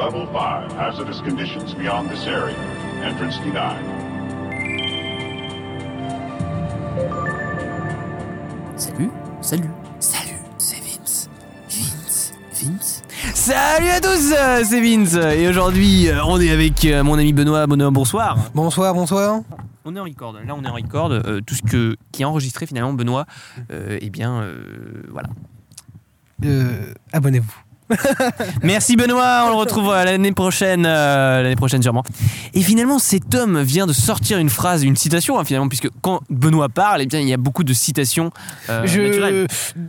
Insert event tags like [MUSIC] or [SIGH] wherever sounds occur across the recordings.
Level 5, hazardous conditions beyond this area. Entrance denied. Salut, salut, salut, c'est Vince. Vince, Vince. Salut à tous, euh, c'est Vince. Et aujourd'hui, euh, on est avec euh, mon ami Benoît. Benoît, bonsoir. Bonsoir, bonsoir. On est en record. Là, on est en record. Euh, tout ce que, qui est enregistré finalement, Benoît, euh, eh bien, euh, voilà. Euh, Abonnez-vous. [LAUGHS] Merci Benoît, on le retrouve euh, l'année prochaine, euh, l'année prochaine sûrement. Et finalement, cet homme vient de sortir une phrase, une citation hein, finalement, puisque quand Benoît parle, eh bien, il y a beaucoup de citations euh, naturelles.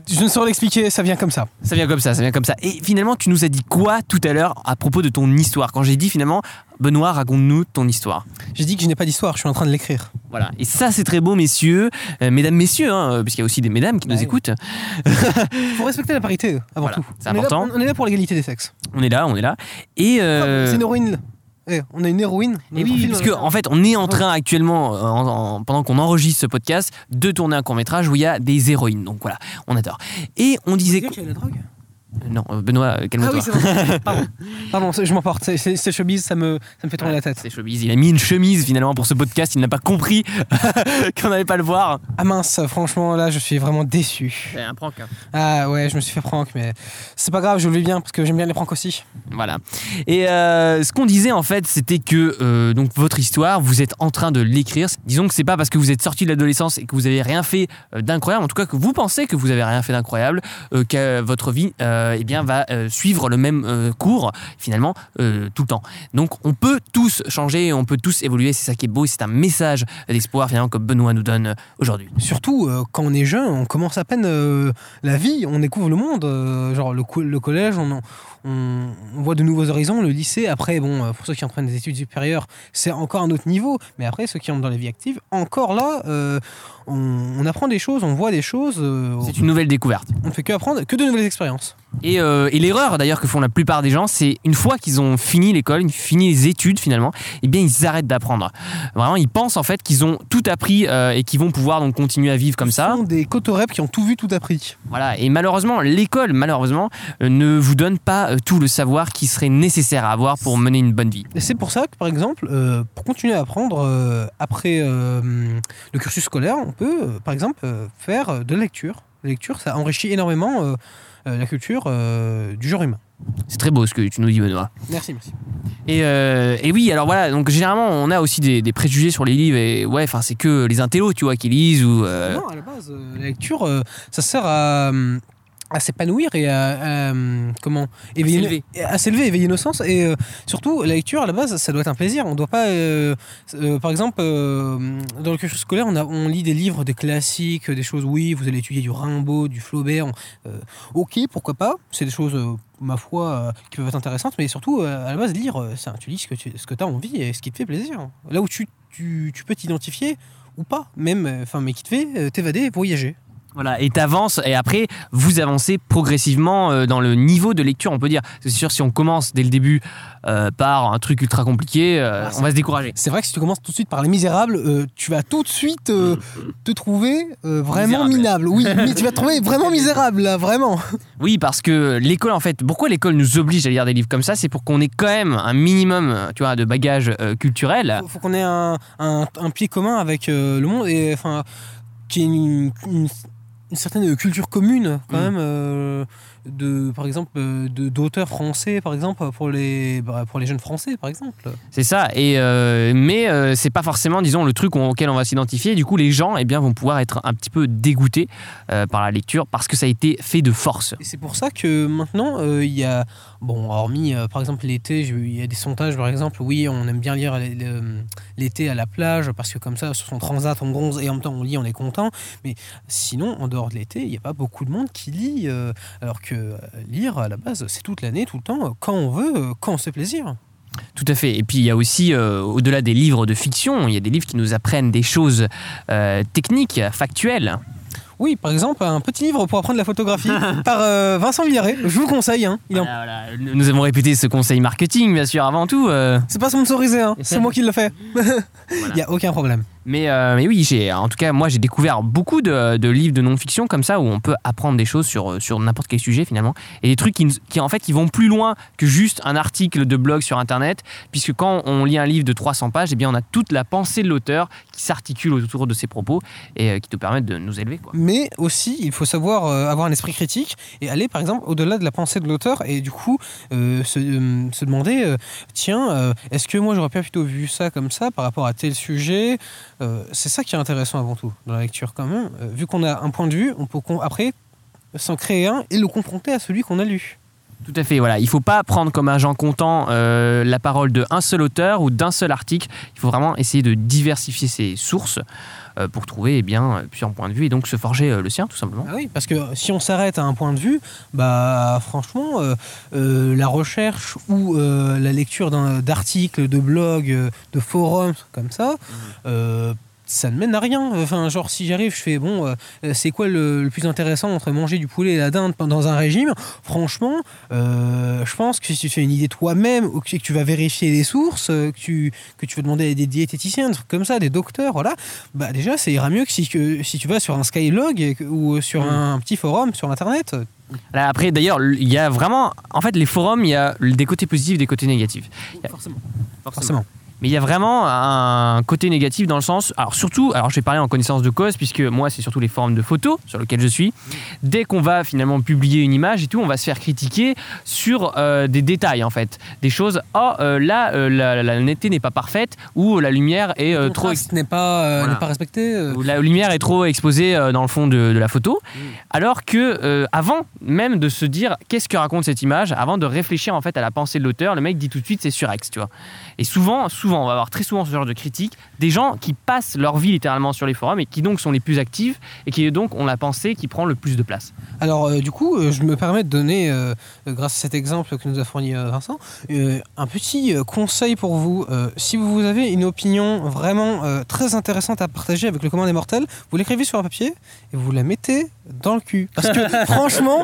je, je ne saurais l'expliquer, ça vient comme ça. Ça vient comme ça, ça vient comme ça. Et finalement, tu nous as dit quoi tout à l'heure à propos de ton histoire? Quand j'ai dit finalement, Benoît, raconte-nous ton histoire. J'ai dit que je n'ai pas d'histoire, je suis en train de l'écrire. Voilà. Et ça, c'est très beau, messieurs, Euh, mesdames, messieurs, hein, puisqu'il y a aussi des mesdames qui nous Ouais. écoutent. Il [LAUGHS] faut respecter la parité avant Voilà, tout. c'est On est là- important. on est là pour l'égalité des sexes. On est là, on est là. Et euh, C'est une héroïne. Eh, on a une héroïne. Et le oui, parce qu'en en fait, on est en train actuellement, euh, en- en- pendant qu'on enregistre ce podcast, de tourner un court métrage où il y a des héroïnes. Donc voilà, on adore. Et on disait. A la drogue Non, euh, Benoît, euh, Ah calme-toi. oui, c'est vrai. [LAUGHS] Pardon. Pardon, je m'emporte. C'est showbiz, ça me, ça me fait tourner la tête. C'est chemise. Il a mis une chemise finalement pour ce podcast. Il n'a pas compris [LAUGHS] qu'on n'allait pas le voir. Ah mince, franchement, là, je suis vraiment déçu. C'est un prank. hein. Ah ouais, je me suis fait prank, mais c'est pas grave, je le vis bien parce que j'aime bien les pranks aussi. Voilà. Et euh, ce qu'on disait en fait, c'était que euh, donc votre histoire, vous êtes en train de l'écrire. Disons que c'est pas parce que vous êtes sorti de l'adolescence et que vous avez rien fait euh, d'incroyable, en tout cas que vous pensez que vous avez rien fait d'incroyable, euh, que votre vie euh, eh bien va euh, suivre le même euh, cours finalement euh, tout le temps. Donc on peut tous changer, on peut tous évoluer. C'est ça qui est beau. C'est un message d'espoir finalement que Benoît nous donne euh, aujourd'hui. Surtout euh, quand on est jeune, on commence à peine euh, la vie, on découvre le monde. euh, genre le, le collège, on, voit de nouveaux horizons. Le lycée, après, bon, euh, pour ceux qui entrent des études supérieures, c'est encore un autre niveau. Mais après, ceux qui entrent dans la vie active, encore là, euh, on, on apprend des choses, on voit des choses. euh, C'est une nouvelle découverte. on ne fait que apprendre, que de nouvelles expériences. Et, euh, et l'erreur d'ailleurs que font la plupart des gens, c'est une fois qu'ils ont fini l'école, fini les études finalement, eh bien ils arrêtent d'apprendre. Vraiment, ils pensent en fait qu'ils ont tout appris euh, et qu'ils vont pouvoir donc continuer à vivre comme ça. Ce sont des cotorep qui ont tout vu, tout appris. Voilà. Et malheureusement, l'école, malheureusement, ne vous donne pas tout le savoir qui serait nécessaire à avoir pour mener une bonne vie. Et c'est pour ça que, par exemple, pour continuer à apprendre après le cursus scolaire, on peut, euh, par exemple, euh, faire euh, de la lecture. La lecture, ça enrichit énormément la culture du genre humain. C'est très beau ce que tu nous dis, Benoît. Merci, merci. Et, euh, et oui, alors voilà, donc généralement on a aussi des, des préjugés sur les livres et ouais, enfin c'est que les intellos, tu vois, qui lisent ou. euh, Non, à la base, euh, la lecture, ça sert à, euh, à s'épanouir et à, à, comment éveiller à s'élever, éveiller nos sens. Et euh, surtout, la lecture, à la base, ça doit être un plaisir. On doit pas, euh, euh, par exemple, dans le cursus scolaire, on, a, on lit des livres, des classiques, des choses. Oui, vous allez étudier du Rimbaud, du Flaubert. ok, pourquoi pas C'est des choses, ma foi, qui peuvent être intéressantes. Mais surtout, à la base, lire, ça, tu lis ce que tu ce que as envie et ce qui te fait plaisir. Là où tu, tu, tu peux t'identifier ou pas, même, enfin, mais qui te fait t'évader, voyager. Voilà, et t'avances, et après, vous avancez progressivement euh, dans le niveau de lecture, on peut dire. C'est sûr, si on commence dès le début euh, par un truc ultra compliqué, euh, Ah, on va se décourager. C'est vrai que si tu commences tout de suite par Les Misérables, euh, tu vas tout de suite euh, te trouver vraiment Misérable. minable. Oui, [LAUGHS] mais tu vas te trouver vraiment misérable, là, vraiment. Oui, parce que l'école, en fait, pourquoi l'école nous oblige à lire des livres comme ça? C'est pour qu'on ait quand même un minimum, tu vois, de bagage euh, culturel. Faut, faut qu'on ait un, un- un pied commun avec le monde et enfin, ait une, une- une certaine culture commune, quand Mm. même. De, par exemple, euh, de- d'auteurs français, par exemple, pour les, bah, pour les jeunes français, par exemple. C'est ça. Et euh, mais euh, c'est pas forcément, disons, le truc auquel on va s'identifier. Du coup, les gens, eh bien, vont pouvoir être un petit peu dégoûtés euh, par la lecture parce que ça a été fait de force. Et c'est pour ça que maintenant, il y a, bon, hormis par exemple l'été, il y a des sondages par exemple, oui, on aime bien lire l'été à la plage parce que comme ça, sur son transat, on bronze et en même temps on lit, on est content. Mais sinon, en dehors de l'été, il n'y a pas beaucoup de monde qui lit. alors que euh, lire, à la base, c'est toute l'année, tout le temps, euh, quand on veut, euh, quand on se fait plaisir. Tout à fait. Et puis il y a aussi, euh, au-delà des livres de fiction, il y a des livres qui nous apprennent des choses euh, techniques, factuelles. Oui, par exemple, un petit livre pour apprendre la photographie [LAUGHS] par euh, Vincent Villaret. Je vous le conseille. Hein. Il est en- Voilà, voilà. Nous avons répété ce conseil marketing, bien sûr, avant tout. C'est pas sponsorisé, hein. c'est moi qui le fais. [LAUGHS] Il Voilà. n'y a aucun problème. Mais, euh, mais oui, j'ai, en tout cas, moi, j'ai découvert beaucoup de, livres de non-fiction comme ça où on peut apprendre des choses sur, sur n'importe quel sujet finalement. Et des trucs qui, qui, en fait, qui vont plus loin que juste un article de blog sur Internet, puisque quand on lit un livre de 300 pages, eh bien, on a toute la pensée de l'auteur qui s'articule autour de ses propos et euh, qui nous permettent de nous élever. Mais aussi, il faut savoir euh, avoir un esprit critique et aller, par exemple, au-delà de la pensée de l'auteur et du coup se, se demander tiens, est-ce que moi j'aurais pas plutôt vu ça comme ça par rapport à tel sujet? Euh, C'est ça qui est intéressant avant tout dans la lecture, quand même. Euh, vu qu'on a un point de vue, on peut après s'en créer un et le confronter à celui qu'on a lu. Tout à fait, voilà. Il ne faut pas prendre comme agent comptant euh, la parole d'un seul auteur ou d'un seul article. Il faut vraiment essayer de diversifier ses sources euh, pour trouver eh bien, plusieurs points de vue et donc se forger euh, le sien, tout simplement. Ah oui, parce que si on s'arrête à un point de vue, bah franchement, la recherche ou la lecture d'un- d'articles, de blogs, de forums comme ça, euh, ça ne mène à rien. Enfin, genre si j'arrive, je fais bon, euh, c'est quoi le, le plus intéressant entre manger du poulet et la dinde pendant un régime? Franchement, euh, je pense que si tu te fais une idée toi-même ou que tu vas vérifier les sources, euh, que tu que tu vas demander à des diététiciens, des trucs comme ça, des docteurs, voilà, bah déjà ça ira mieux que si, que, si tu vas sur un Skylog ou sur Mm. un petit forum sur internet. Là, après, d'ailleurs, il y a vraiment. En fait, les forums, il y a des côtés positifs des côtés négatifs. Forcément. Forcément. Mais il y a vraiment un côté négatif dans le sens. Alors, surtout, alors je vais parler en connaissance de cause, puisque moi, c'est surtout les forums de photos sur lesquels je suis. Dès qu'on va finalement publier une image et tout, on va se faire critiquer sur euh, des détails, en fait. Des choses. Oh, euh, là, euh, la, la netteté n'est pas parfaite, ou la lumière est trop. n'est pas Voilà. n'est pas respecté. euh. où la lumière est trop exposée dans le fond de, de la photo, Mm. alors que avant même de se dire qu'est-ce que raconte cette image, avant de réfléchir en fait à la pensée de l'auteur, le mec dit tout de suite c'est surex, tu vois. Et souvent, souvent, on va avoir très souvent ce genre de critiques, des gens qui passent leur vie littéralement sur les forums et qui donc sont les plus actifs et qui donc ont la pensée qui prend le plus de place. Alors euh, du coup, euh, je me permets de donner, euh, grâce à cet exemple que nous a fourni Vincent, un petit conseil pour vous. Si vous avez une opinion vraiment très intéressante à partager avec le commun des mortels, vous l'écrivez sur un papier et vous la mettez dans le cul. Parce que [LAUGHS] franchement,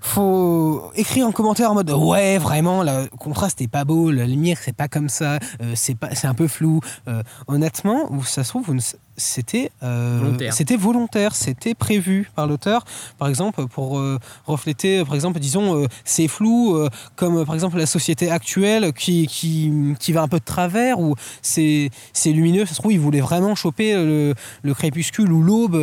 faut écrire en commentaire en mode ouais vraiment le contraste est pas beau, la lumière c'est pas comme ça, euh, c'est pas c'est un peu flou. Euh, honnêtement, ça se trouve vous ne- c'était euh, Volontaire. c'était volontaire, c'était prévu par l'auteur, par exemple pour euh, refléter, par exemple disons euh, c'est flou comme par exemple la société actuelle qui, qui, qui va un peu de travers ou c'est c'est lumineux, ça se trouve il voulait vraiment choper le, le crépuscule ou l'aube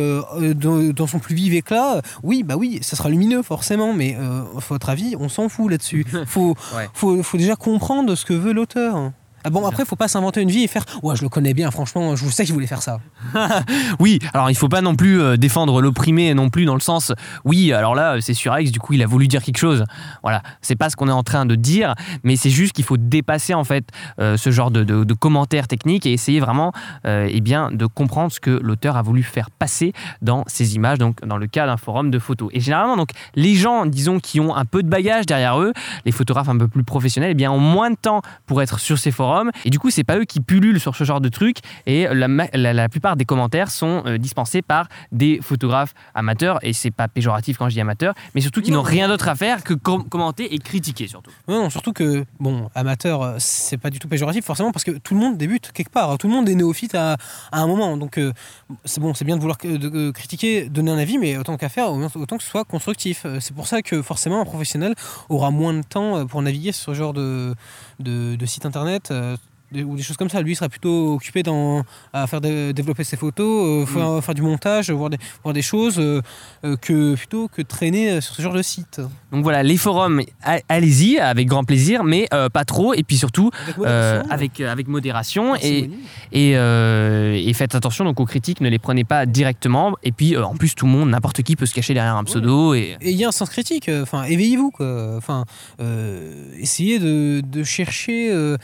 dans, dans son plus vif éclat. Oui bah oui, ça sera lumineux forcément, mais à votre avis on s'en fout là-dessus. [LAUGHS] Faut, Ouais. faut faut déjà comprendre ce que veut l'auteur. Ah bon, après, faut pas s'inventer une vie et faire Ouais, je le connais bien, franchement, je sais qu'il voulait faire ça. [LAUGHS] Oui, alors il faut pas non plus euh, défendre l'opprimé non plus dans le sens oui, alors là c'est surex, du coup il a voulu dire quelque chose. Voilà, c'est pas ce qu'on est en train de dire, mais c'est juste qu'il faut dépasser en fait euh, ce genre de, de- de commentaires techniques et essayer vraiment euh, eh bien, de comprendre ce que l'auteur a voulu faire passer dans ces images, donc dans le cas d'un forum de photos. Et généralement, donc les gens, disons, qui ont un peu de bagage derrière eux, les photographes un peu plus professionnels, eh bien, ont moins de temps pour être sur ces forums. Et du coup, c'est pas eux qui pullulent sur ce genre de trucs. Et la, ma- la- la plupart des commentaires sont euh, dispensés par des photographes amateurs. Et c'est pas péjoratif quand je dis amateur, mais surtout qui Non. n'ont rien d'autre à faire que com- commenter et critiquer surtout. Non, non, surtout que, bon, amateur, euh, c'est pas du tout péjoratif, forcément, parce que tout le monde débute quelque part. Tout le monde est néophyte à, à un moment. Donc, euh, c'est bon, c'est bien de vouloir que- de- de critiquer, donner un avis, mais autant qu'à faire, autant que ce soit constructif. C'est pour ça que, forcément, un professionnel aura moins de temps pour naviguer sur ce genre de, de, de site internet. uh, ou des choses comme ça. Lui il sera plutôt occupé dans, à faire de- développer ses photos, euh, faire, faire du montage, voir des, voir des choses, euh, euh, que plutôt que traîner sur ce genre de site. Donc voilà, les forums, allez-y avec grand plaisir, mais euh, pas trop. Et puis surtout, Avec modération. avec, avec modération. Et. Et, et faites attention donc aux critiques, ne les prenez pas directement. Et puis en plus, tout le monde, n'importe qui peut se cacher derrière un pseudo. Et Et il y a un sens critique, enfin, éveillez-vous, quoi. Enfin, essayez de, de chercher euh,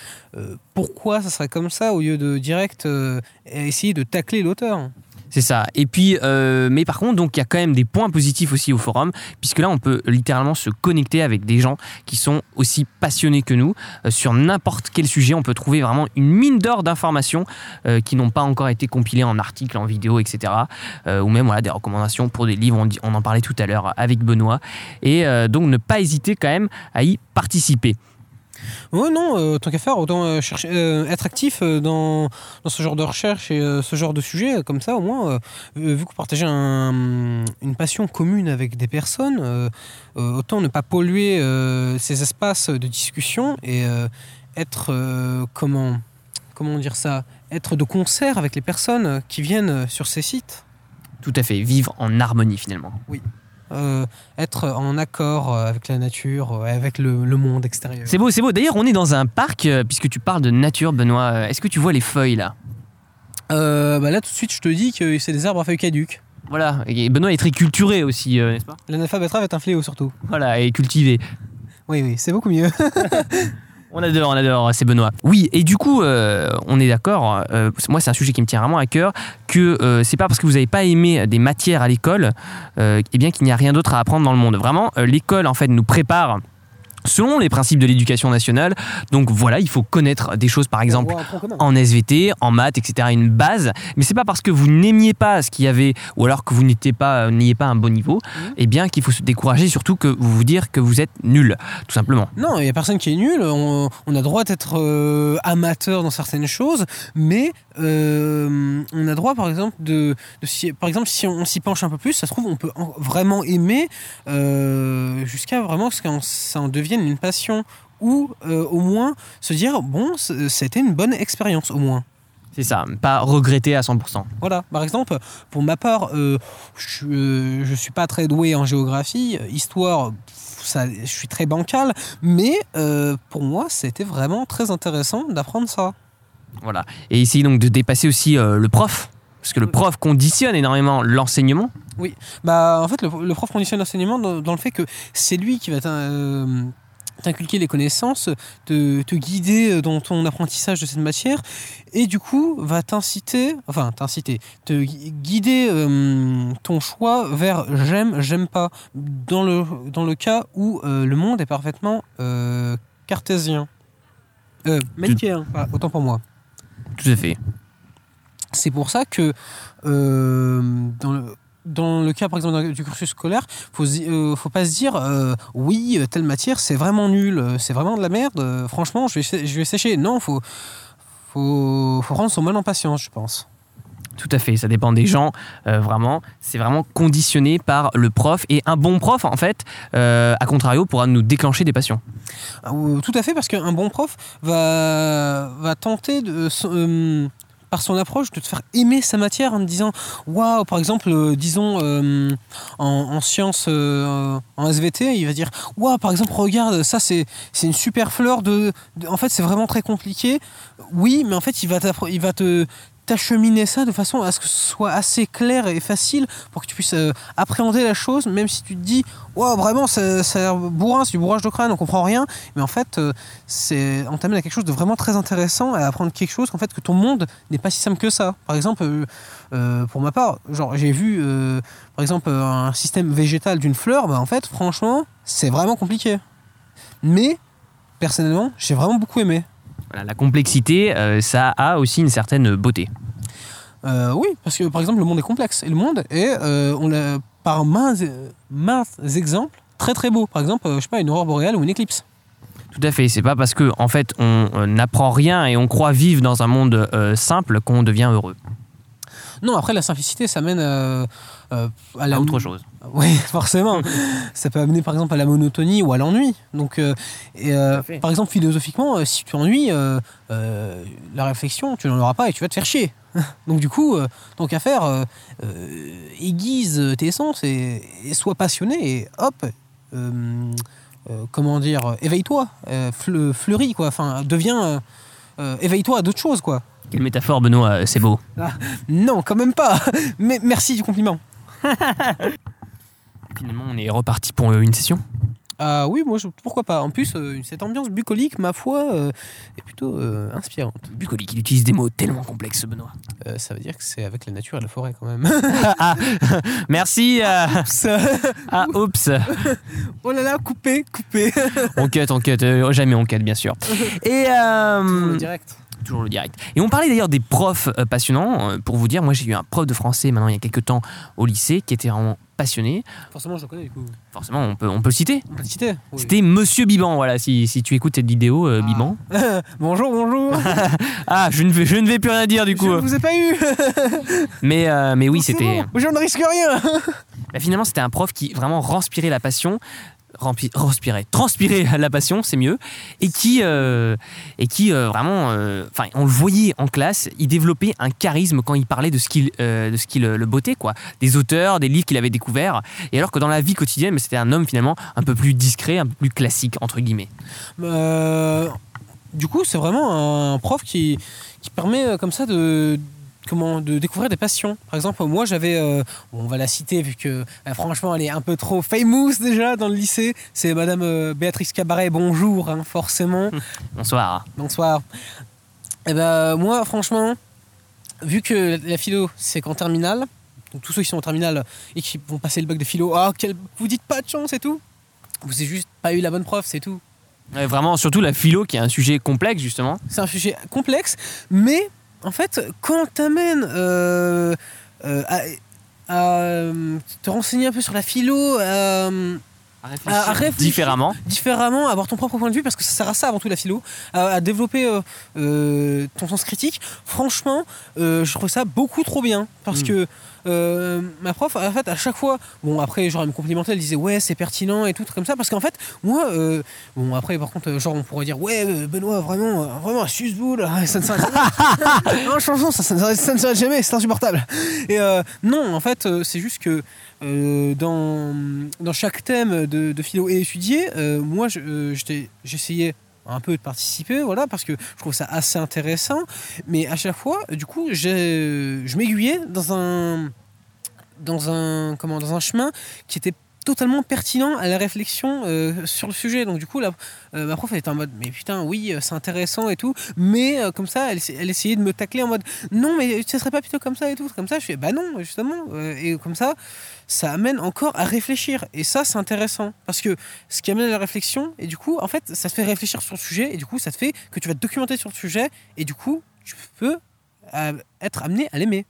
pourquoi ça serait comme ça au lieu de direct euh, essayer de tacler l'auteur. c'est ça. Et puis, euh, mais par contre, donc il y a quand même des points positifs aussi au forum, puisque là, on peut littéralement se connecter avec des gens qui sont aussi passionnés que nous Euh, sur n'importe quel sujet. On peut trouver vraiment une mine d'or d'informations qui n'ont pas encore été compilées en articles, en vidéo, etc. Ou même voilà des recommandations pour des livres. On, dit- on en parlait tout à l'heure avec Benoît. Et donc ne pas hésiter quand même à y participer. Ouais, non, euh, tant qu'à faire, autant euh, chercher, euh, être actif dans, dans ce genre de recherche et ce genre de sujet, comme ça, au moins, vu que vous partagez un- une passion commune avec des personnes, autant ne pas polluer ces espaces de discussion et être, comment, comment dire ça, être de concert avec les personnes qui viennent sur ces sites. Tout à fait, vivre en harmonie finalement. Euh, être en accord euh, avec la nature, euh, avec le, le monde extérieur. C'est beau, c'est beau. D'ailleurs, on est dans un parc, puisque tu parles de nature, Benoît. Est-ce que tu vois les feuilles là? Euh, bah là, tout de suite, je te dis que c'est des arbres à feuilles caduques. Voilà, et Benoît est très culturé aussi, euh, n'est-ce pas? Est un fléau surtout. Voilà, et cultivé. Oui, oui, c'est beaucoup mieux. [LAUGHS] On adore, on adore, c'est Benoît. Oui, et du coup, euh, on est d'accord, euh, moi c'est un sujet qui me tient vraiment à cœur, que euh, c'est pas parce que vous n'avez pas aimé des matières à l'école, eh bien qu'il n'y a rien d'autre à apprendre dans le monde. Vraiment, l'école en fait nous prépare selon les principes de l'éducation nationale. Donc voilà, il faut connaître des choses, par exemple en SVT, en maths, etc. Une base. Mais c'est pas parce que vous n'aimiez pas ce qu'il y avait, ou alors que vous n'étiez pas, euh, n'ayez pas un bon niveau, eh bien qu'il faut se décourager, surtout que vous vous dire que vous êtes nul, tout simplement. Non, il n'y a personne qui est nul. On, on a droit d'être euh, amateur dans certaines choses, mais euh, on a droit, par exemple, de, de si, par exemple, si on, s'y penche un peu plus, ça se trouve, on peut en- vraiment aimer euh, jusqu'à vraiment ce ça en devienne une passion ou euh, au moins se dire bon, c'était une bonne expérience au moins. C'est ça, pas regretter à 100%. Voilà, par exemple, pour ma part, euh, je, euh, je suis pas très doué en géographie, histoire, ça, je suis très bancal, mais pour moi, c'était vraiment très intéressant d'apprendre ça. Voilà. Et essayer donc de dépasser aussi le prof. Parce que le prof conditionne énormément l'enseignement. Bah, en fait, le, le prof conditionne l'enseignement dans, dans le fait que c'est lui qui va t'inculquer les connaissances, te, te guider dans ton apprentissage de cette matière, et du coup va t'inciter, enfin t'inciter, te gui- guider euh, ton choix vers j'aime, j'aime pas, dans le, dans le cas où euh, le monde est parfaitement euh, cartésien. Euh, ah, autant pour moi. Tout à fait. C'est pour ça que euh, dans, le, dans le cas par exemple du cursus scolaire, faut euh, faut pas se dire euh, oui euh, telle matière c'est vraiment nul, euh, c'est vraiment de la merde. franchement je vais sé- je vais sécher. Non faut faut faut prendre son mal en patience je pense. Tout à fait. Ça dépend des gens. euh, vraiment, c'est vraiment conditionné par le prof. Et un bon prof, en fait, euh, à contrario, pourra nous déclencher des passions. Ah, Tout à fait parce qu'un bon prof va va tenter de euh, par son approche de te faire aimer sa matière en te disant waouh par exemple euh, disons euh, en, en sciences euh, en SVT il va dire waouh par exemple regarde ça c'est une super fleur de, en fait c'est vraiment très compliqué. Oui mais en fait il va il va te t'acheminer ça de façon à ce que ce soit assez clair et facile pour que tu puisses euh, appréhender la chose même si tu te dis waouh vraiment ça, ça bourrin c'est du bourrage de crâne on comprend rien mais en fait euh, c'est on t'amène à quelque chose de vraiment très intéressant à apprendre quelque chose qu'en fait que ton monde n'est pas si simple que ça. Par exemple euh, pour ma part genre j'ai vu par exemple un système végétal d'une fleur bah en fait franchement c'est vraiment compliqué. Mais personnellement j'ai vraiment beaucoup aimé Voilà, la complexité, euh, ça a aussi une certaine beauté. Euh, oui parce que par exemple le monde est complexe et le monde est euh, on l'a par maints, maints exemples très très beau par exemple je sais pas une aurore boréale ou une éclipse Tout à fait. C'est pas parce que en fait on n'apprend rien et on croit vivre dans un monde simple qu'on devient heureux. Non après la simplicité ça mène euh, euh, à la À autre chose. [LAUGHS] Oui, forcément. ça peut amener par exemple à la monotonie ou à l'ennui. Donc, euh, et, euh, par exemple, philosophiquement, euh, si tu ennuies, euh, euh, la réflexion, tu n'en auras pas et tu vas te faire chier. [LAUGHS] Donc, du coup, euh, tant qu'à faire, euh, euh, aiguise tes sens et, et sois passionné et hop, euh, euh, comment dire, éveille-toi, euh, fleu- fleuris, quoi. Enfin, deviens. euh, euh, éveille-toi à d'autres choses, quoi. Quelle métaphore, Benoît, euh, c'est beau. Non, quand même pas. Mais merci du compliment. [LAUGHS] Finalement, on est reparti pour euh, une session. Ah oui, moi, je- pourquoi pas. En plus, euh, cette ambiance bucolique, ma foi, euh, est plutôt euh, inspirante. Bucolique, il utilise des mots tellement complexes, Benoît. Ça veut dire que c'est avec la nature et la forêt quand même. [LAUGHS] ah, [LAUGHS] merci. euh, Ça- ah, oups. oh là là, coupé, coupé. On cut, on cut. jamais on cut, bien sûr. Et direct. Toujours le direct. Et on parlait d'ailleurs des profs euh, passionnants. Euh, pour vous dire, moi j'ai eu un prof de français maintenant il y a quelques temps au lycée qui était vraiment passionné. Forcément, je le connais du coup. Forcément, on peut, on peut le citer. On peut le citer. Oui. C'était Monsieur Biban, voilà, si, si tu écoutes cette vidéo, euh, Ah. Biban. [LAUGHS] bonjour, bonjour. [LAUGHS] Ah, je ne, vais, je ne vais plus rien dire du je coup. ne vous ai pas eu. [LAUGHS] Mais, euh, mais oui, c'était. bon, je ne risque rien. Bah, finalement, c'était un prof qui vraiment transpirait la passion. Rempli, transpirait, transpirait la passion, c'est mieux, et qui, euh, et qui euh, vraiment, euh, enfin, on le voyait en classe, il développait un charisme quand il parlait de ce qu'il, de ce qui le, bottait, quoi, des auteurs, des livres qu'il avait découverts, et alors que dans la vie quotidienne, c'était un homme finalement un peu plus discret, un peu plus classique entre guillemets. Euh, du coup, c'est vraiment un prof qui, qui permet comme ça de comment de découvrir des passions. Par exemple, moi j'avais, euh, on va la citer vu que euh, franchement elle est un peu trop famous déjà dans le lycée. C'est Madame euh, Béatrice Cabaret. Bonjour, hein, forcément. [LAUGHS] Bonsoir. Bonsoir. Et ben moi, franchement, vu que la philo c'est qu'en terminale, donc tous ceux qui sont en terminale et qui vont passer le bac de philo, ah quel, vous dites pas de chance et tout. Vous avez juste pas eu la bonne prof, c'est tout. Ouais, vraiment, surtout la philo, qui est un sujet complexe justement. C'est un sujet complexe, mais en fait, quand t'amènes euh, euh, à, euh, te renseigner un peu sur la philo, À- à réfléchir. différemment. différemment, avoir ton propre point de vue, parce que ça sert à ça avant tout la philo, à, à développer euh, euh, ton sens critique, franchement, euh, je trouve ça beaucoup trop bien. Parce Mm. que ma prof, en fait, à chaque fois, bon, après, genre, elle me complimentait, elle disait ouais, c'est pertinent et tout, comme ça, parce qu'en fait, moi, bon, après, par contre, genre, on pourrait dire ouais, Benoît, vraiment, vraiment, un susboule, [LAUGHS] ça ne s'arrête jamais. [LAUGHS] ça, ça, ne s'arrête- ça ne s'arrête jamais, c'est insupportable. Et non, en fait, c'est juste que euh, dans, chaque thème de, philo et étudié, euh, moi, euh, j'essayais un peu de participer, voilà, parce que je trouve ça assez intéressant. Mais à chaque fois, du coup, je m'aiguillais dans un, dans un, dans un chemin qui était totalement pertinent à la réflexion euh, sur le sujet. Donc du coup, la, euh, ma prof elle était en mode, mais putain, oui, euh, c'est intéressant et tout. Mais euh, comme ça, elle, elle essayait de me tacler en mode, non, mais ce serait pas plutôt comme ça et tout. Comme ça, je fais, bah non, justement. Et comme ça, ça amène encore à réfléchir. Et ça, c'est intéressant. Parce que ce qui amène à la réflexion, et du coup, en fait, ça te fait réfléchir sur le sujet, et du coup, ça te fait que tu vas te documenter sur le sujet, et du coup, tu peux être amené à l'aimer.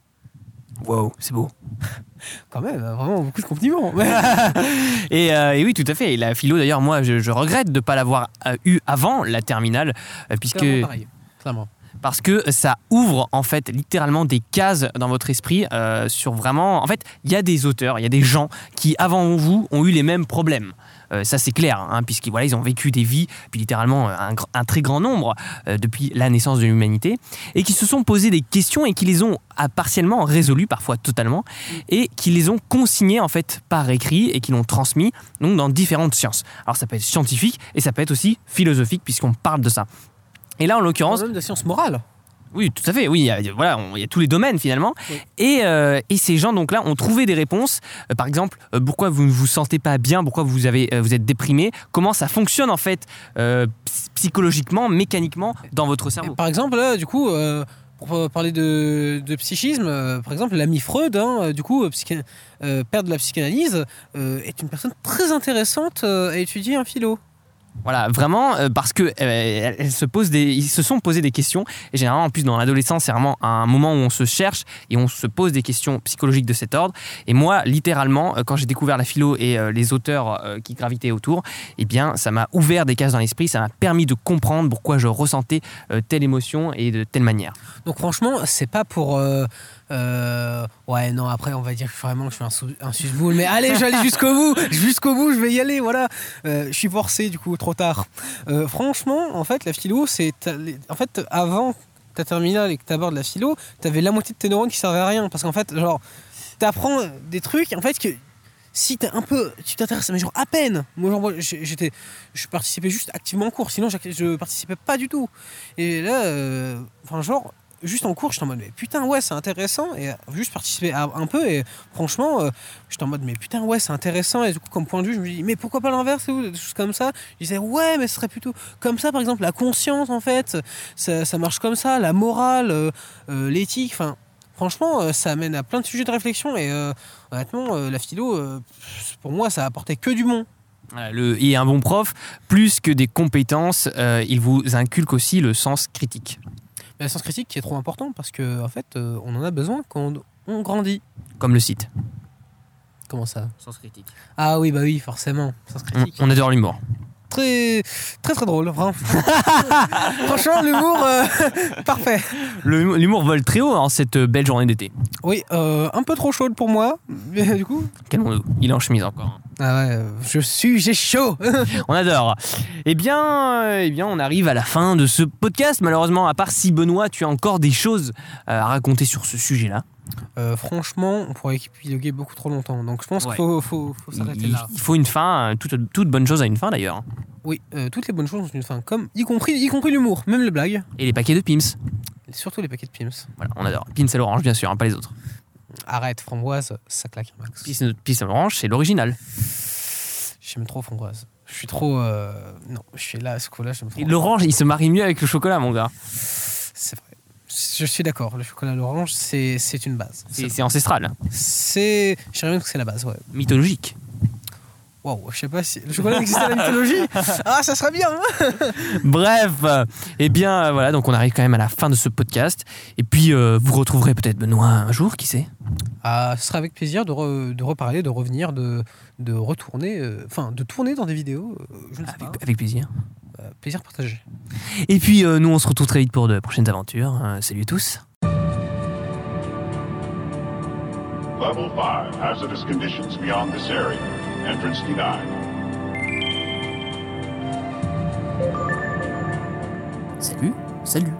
Wow, c'est beau. [LAUGHS] Quand même, vraiment beaucoup de compliments. [LAUGHS] Et, euh, et oui, tout à fait. Et la philo, d'ailleurs, moi, je, je regrette de ne pas l'avoir euh, eu avant la terminale, euh, puisque Clairement pareil. Clairement. Parce que ça ouvre en fait littéralement des cases dans votre esprit euh, sur vraiment. En fait, il y a des auteurs, il y a des gens qui avant vous ont eu les mêmes problèmes. Euh, ça c'est clair, hein, puisqu'ils ils ont vécu des vies, puis littéralement euh, un, très grand nombre depuis la naissance de l'humanité, et qui se sont posé des questions et qui les ont ah, partiellement résolues, parfois totalement, et qui les ont consignées en fait par écrit et qui l'ont transmis donc dans différentes sciences. Alors ça peut être scientifique et ça peut être aussi philosophique puisqu'on parle de ça. Et là, en l'occurrence, de sciences morales. oui, tout à fait. Oui, il y a, voilà, on- il y a tous les domaines finalement. Oui. Et, euh, et ces gens donc là ont trouvé des réponses. Euh, par exemple, euh, pourquoi vous ne vous sentez pas bien, pourquoi vous avez, vous êtes déprimé, comment ça fonctionne en fait ps- psychologiquement, mécaniquement dans votre Et cerveau? par exemple, là, du coup, pour parler de, de psychisme, par exemple, l'ami Freud, hein, du coup, père de la psychanalyse, est une personne très intéressante à étudier en philo. Voilà, vraiment euh, parce que euh, se sont posé des questions. Et généralement, en plus, dans l'adolescence, c'est vraiment un moment où on se cherche et on se pose des questions psychologiques de cet ordre. Et moi, littéralement, euh, quand j'ai découvert la philo et les auteurs qui gravitaient autour, eh bien, ça m'a ouvert des cases dans l'esprit. Ça m'a permis de comprendre pourquoi je ressentais telle émotion et de telle manière. Donc franchement, c'est pas pour... euh, ouais, non, après, on va dire vraiment que je suis un, sou- mais allez, aller jusqu'au bout, jusqu'au bout, je vais y aller, voilà. Euh, je suis forcé, du coup, trop tard. Euh, franchement, en fait, la philo, c'est... En fait, avant ta terminale et que tu abordes la philo, t'avais la moitié de tes neurones qui servaient à rien, parce qu'en fait, genre, t'apprends des trucs, en fait, que si t'es un peu, tu t'intéresses, mais genre à peine. Moi, genre, moi, j'étais, je participais juste activement en cours, sinon je, participais pas du tout. Et là, enfin genre, juste en cours, j'étais en mode, mais putain, ouais, c'est intéressant. Et euh, juste participer à- un peu, et franchement, euh, j'étais en mode, mais putain, ouais, c'est intéressant. Et du coup, comme point de vue, je me dis, mais pourquoi pas l'inverse des choses comme ça? Je disais, ouais, mais ce serait plutôt comme ça, par exemple, la conscience, en fait, ça, marche comme ça, la morale, euh, euh, l'éthique, enfin. Franchement, ça amène à plein de sujets de réflexion et honnêtement, la philo, pour moi, ça a apporté que du bon. Le, et un bon prof, plus que des compétences, il vous inculque aussi le sens critique. La sens critique qui est trop important parce que en fait, euh, on en a besoin quand on grandit. Comme le site. Comment ça? Sens critique. Ah oui, bah oui, forcément. Sens On, critique. on adore l'humour. Très, très, très drôle. [LAUGHS] Franchement, l'humour, euh, [LAUGHS] parfait. L'humour vole très haut en cette belle journée d'été. Oui, euh, un peu trop chaude pour moi. Mais [LAUGHS] du coup, Calmons-nous. Il est en chemise encore. ah ouais, euh, je suis, j'ai chaud. On adore. Eh bien, euh, eh bien, on arrive à la fin de ce podcast. Malheureusement, à part si Benoît, tu as encore des choses euh, à raconter sur ce sujet-là. Euh, franchement, on pourrait épiloguer beaucoup trop longtemps. Donc je pense Ouais. qu'il faut, faut, faut s'arrêter là. il faut une fin. euh, Toute, toute bonne chose a une fin d'ailleurs. Oui, euh, toutes les bonnes choses ont une fin, comme y compris, y compris l'humour, même les blagues, Et les paquets de Pims. et surtout les paquets de Pims. Voilà, on adore. Pims à l'orange, bien sûr, hein, pas les autres. Arrête, framboise, ça claque un max. Pims, à l'orange, c'est l'original. J'aime trop framboise. Je suis trop. euh, Non, je suis là à ce coup-là, j'aime trop. Et L'orange, il se marie mieux avec le chocolat, mon gars. C'est vrai. Je suis d'accord, le chocolat à l'orange, c'est c'est une base. C'est c'est ancestral, C'est. Je dirais même que c'est la base, ouais. mythologique. Waouh, je sais pas si. Le chocolat existe à la mythologie [LAUGHS] Ah, ça serait bien hein Bref, eh bien euh, voilà, donc on arrive quand même à la fin de ce podcast. Et puis euh, vous retrouverez peut-être Benoît un jour, qui sait Ah, ce sera avec plaisir de, re- de reparler, de revenir, de, de retourner, euh, enfin, de tourner dans des vidéos. euh, je ne sais pas. avec plaisir. Euh, plaisir partagé. Et puis euh, nous, on se retrouve très vite pour de prochaines aventures. Euh, salut à tous. Level 5, hazardous conditions beyond this area. Entrance denied. Salut, salut.